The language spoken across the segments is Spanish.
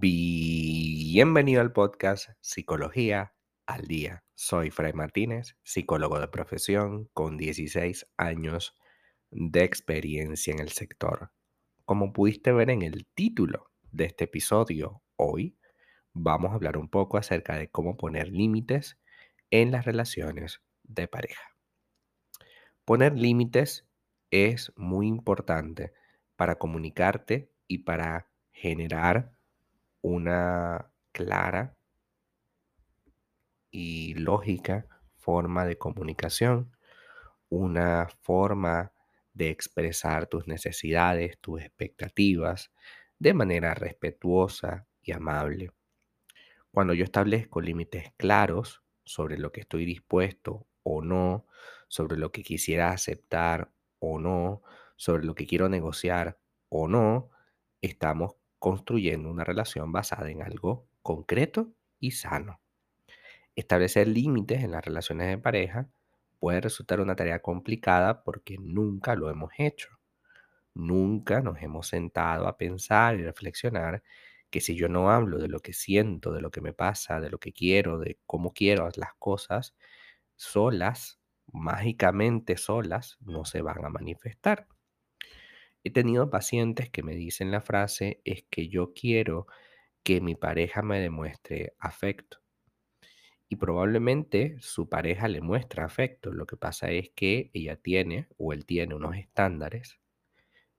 Bienvenido al podcast Psicología al Día. Soy Fray Martínez, psicólogo de profesión con 16 años de experiencia en el sector. Como pudiste ver en el título de este episodio, hoy vamos a hablar un poco acerca de cómo poner límites en las relaciones de pareja. Poner límites es muy importante para comunicarte y para generar una clara y lógica forma de comunicación, una forma de expresar tus necesidades, tus expectativas de manera respetuosa y amable. Cuando yo establezco límites claros sobre lo que estoy dispuesto o no, sobre lo que quisiera aceptar o no, sobre lo que quiero negociar o no, estamos construyendo una relación basada en algo concreto y sano. Establecer límites en las relaciones de pareja puede resultar una tarea complicada porque nunca lo hemos hecho. Nunca nos hemos sentado a pensar y reflexionar que si yo no hablo de lo que siento, de lo que me pasa, de lo que quiero, de cómo quiero las cosas, solas, mágicamente solas, no se van a manifestar. He tenido pacientes que me dicen la frase es que yo quiero que mi pareja me demuestre afecto. Y probablemente su pareja le muestra afecto. Lo que pasa es que ella tiene o él tiene unos estándares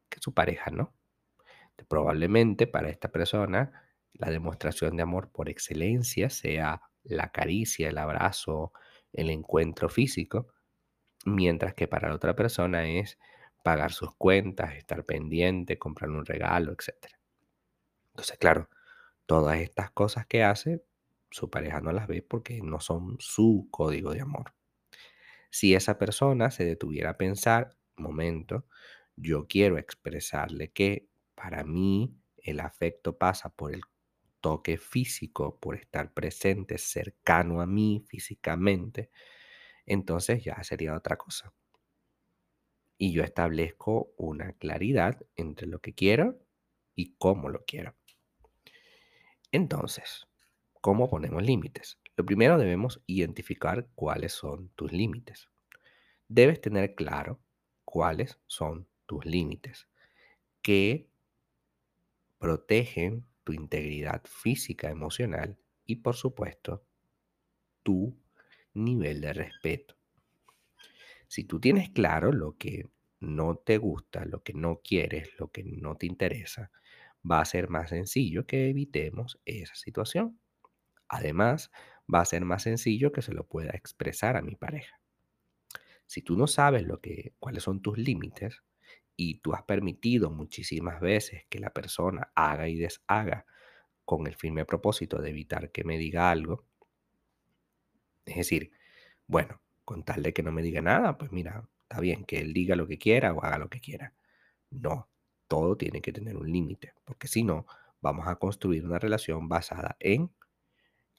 que su pareja no. Probablemente para esta persona la demostración de amor por excelencia sea la caricia, el abrazo, el encuentro físico, mientras que para la otra persona es pagar sus cuentas, estar pendiente, comprar un regalo, etc. Entonces, claro, todas estas cosas que hace, su pareja no las ve porque no son su código de amor. Si esa persona se detuviera a pensar, momento, yo quiero expresarle que para mí el afecto pasa por el toque físico, por estar presente, cercano a mí físicamente, entonces ya sería otra cosa. Y yo establezco una claridad entre lo que quiero y cómo lo quiero. Entonces, ¿cómo ponemos límites? Lo primero debemos identificar cuáles son tus límites. Debes tener claro cuáles son tus límites que protegen tu integridad física, emocional y por supuesto tu nivel de respeto. Si tú tienes claro lo que no te gusta, lo que no quieres, lo que no te interesa, va a ser más sencillo que evitemos esa situación. Además, va a ser más sencillo que se lo pueda expresar a mi pareja. Si tú no sabes lo que, cuáles son tus límites y tú has permitido muchísimas veces que la persona haga y deshaga con el firme propósito de evitar que me diga algo, es decir, bueno, con tal de que no me diga nada, pues mira, está bien que él diga lo que quiera o haga lo que quiera. No, todo tiene que tener un límite, porque si no, vamos a construir una relación basada en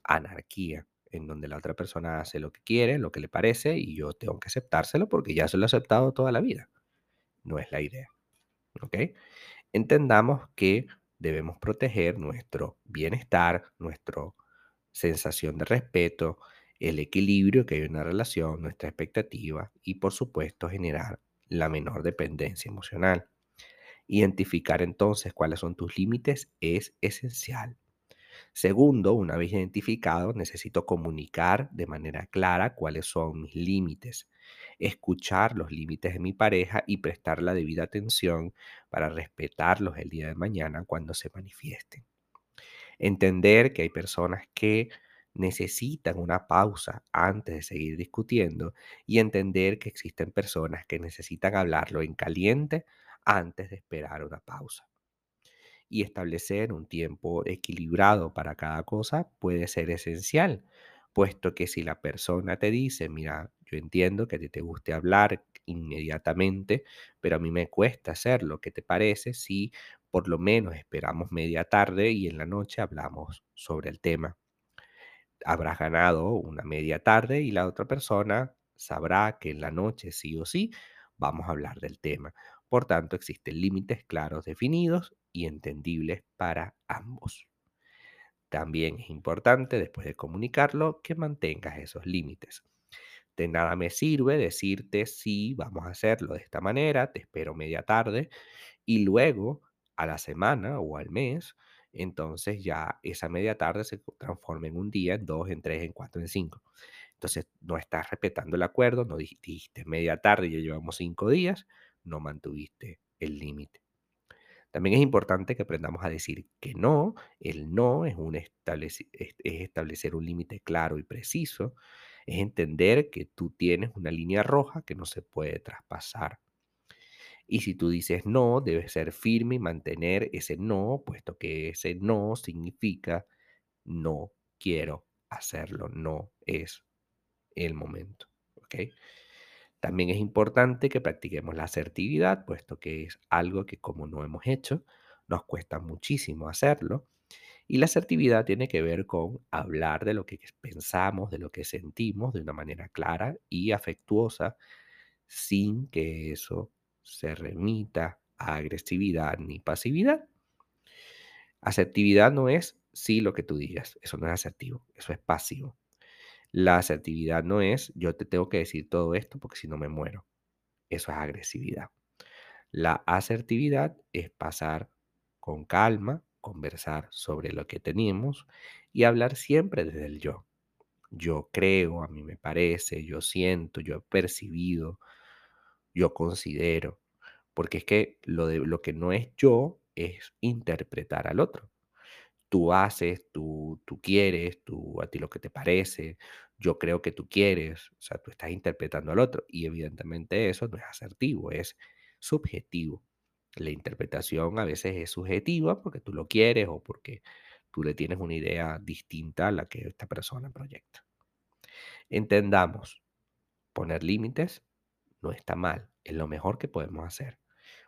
anarquía, en donde la otra persona hace lo que quiere, lo que le parece, y yo tengo que aceptárselo porque ya se lo he aceptado toda la vida. No es la idea. ¿Ok? Entendamos que debemos proteger nuestro bienestar, nuestra sensación de respeto, el equilibrio que hay en una relación, nuestra expectativa y por supuesto generar la menor dependencia emocional. Identificar entonces cuáles son tus límites es esencial. Segundo, una vez identificado, necesito comunicar de manera clara cuáles son mis límites, escuchar los límites de mi pareja y prestar la debida atención para respetarlos el día de mañana cuando se manifiesten. Entender que hay personas que necesitan una pausa antes de seguir discutiendo y entender que existen personas que necesitan hablarlo en caliente antes de esperar una pausa. Y establecer un tiempo equilibrado para cada cosa puede ser esencial, puesto que si la persona te dice, mira, yo entiendo que a te guste hablar inmediatamente, pero a mí me cuesta hacerlo, ¿qué te parece si por lo menos esperamos media tarde y en la noche hablamos sobre el tema? Habrás ganado una media tarde y la otra persona sabrá que en la noche sí o sí vamos a hablar del tema. Por tanto, existen límites claros, definidos y entendibles para ambos. También es importante, después de comunicarlo, que mantengas esos límites. De nada me sirve decirte sí, vamos a hacerlo de esta manera, te espero media tarde y luego a la semana o al mes, entonces ya esa media tarde se transforma en un día, en dos, en tres, en cuatro, en cinco. Entonces no estás respetando el acuerdo, no dijiste media tarde, ya llevamos cinco días, no mantuviste el límite. También es importante que aprendamos a decir que no. El no es, establecer un límite claro y preciso. Es entender que tú tienes una línea roja que no se puede traspasar. Y si tú dices no, debes ser firme y mantener ese no, puesto que ese no significa no quiero hacerlo, no es el momento. ¿ok? También es importante que practiquemos la asertividad, puesto que es algo que como no hemos hecho, nos cuesta muchísimo hacerlo. Y la asertividad tiene que ver con hablar de lo que pensamos, de lo que sentimos de una manera clara y afectuosa, sin que eso se remita a agresividad ni pasividad. Asertividad no es sí lo que tú digas, eso no es asertivo, eso es pasivo. La asertividad no es yo te tengo que decir todo esto porque si no me muero. Eso es agresividad. La asertividad es pasar con calma, conversar sobre lo que tenemos y hablar siempre desde el yo. Yo creo, a mí me parece, yo siento, yo he percibido, yo considero. Porque es que lo, de, lo que no es yo es interpretar al otro tú haces, tú, tú quieres, tú a ti lo que te parece, yo creo que tú quieres, o sea, tú estás interpretando al otro y evidentemente eso no es asertivo, es subjetivo. La interpretación a veces es subjetiva porque tú lo quieres o porque tú le tienes una idea distinta a la que esta persona proyecta. Entendamos, poner límites no está mal, es lo mejor que podemos hacer.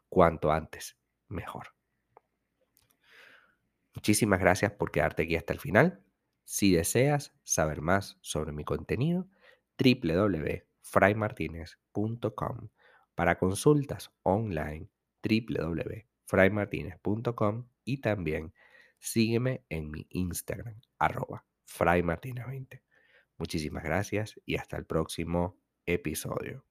Cuanto antes, mejor. Muchísimas gracias por quedarte aquí hasta el final. Si deseas saber más sobre mi contenido, www.fraymartinez.com. Para consultas online, www.fraymartinez.com y también sígueme en mi Instagram, arroba fraymartinez20. Muchísimas gracias y hasta el próximo episodio.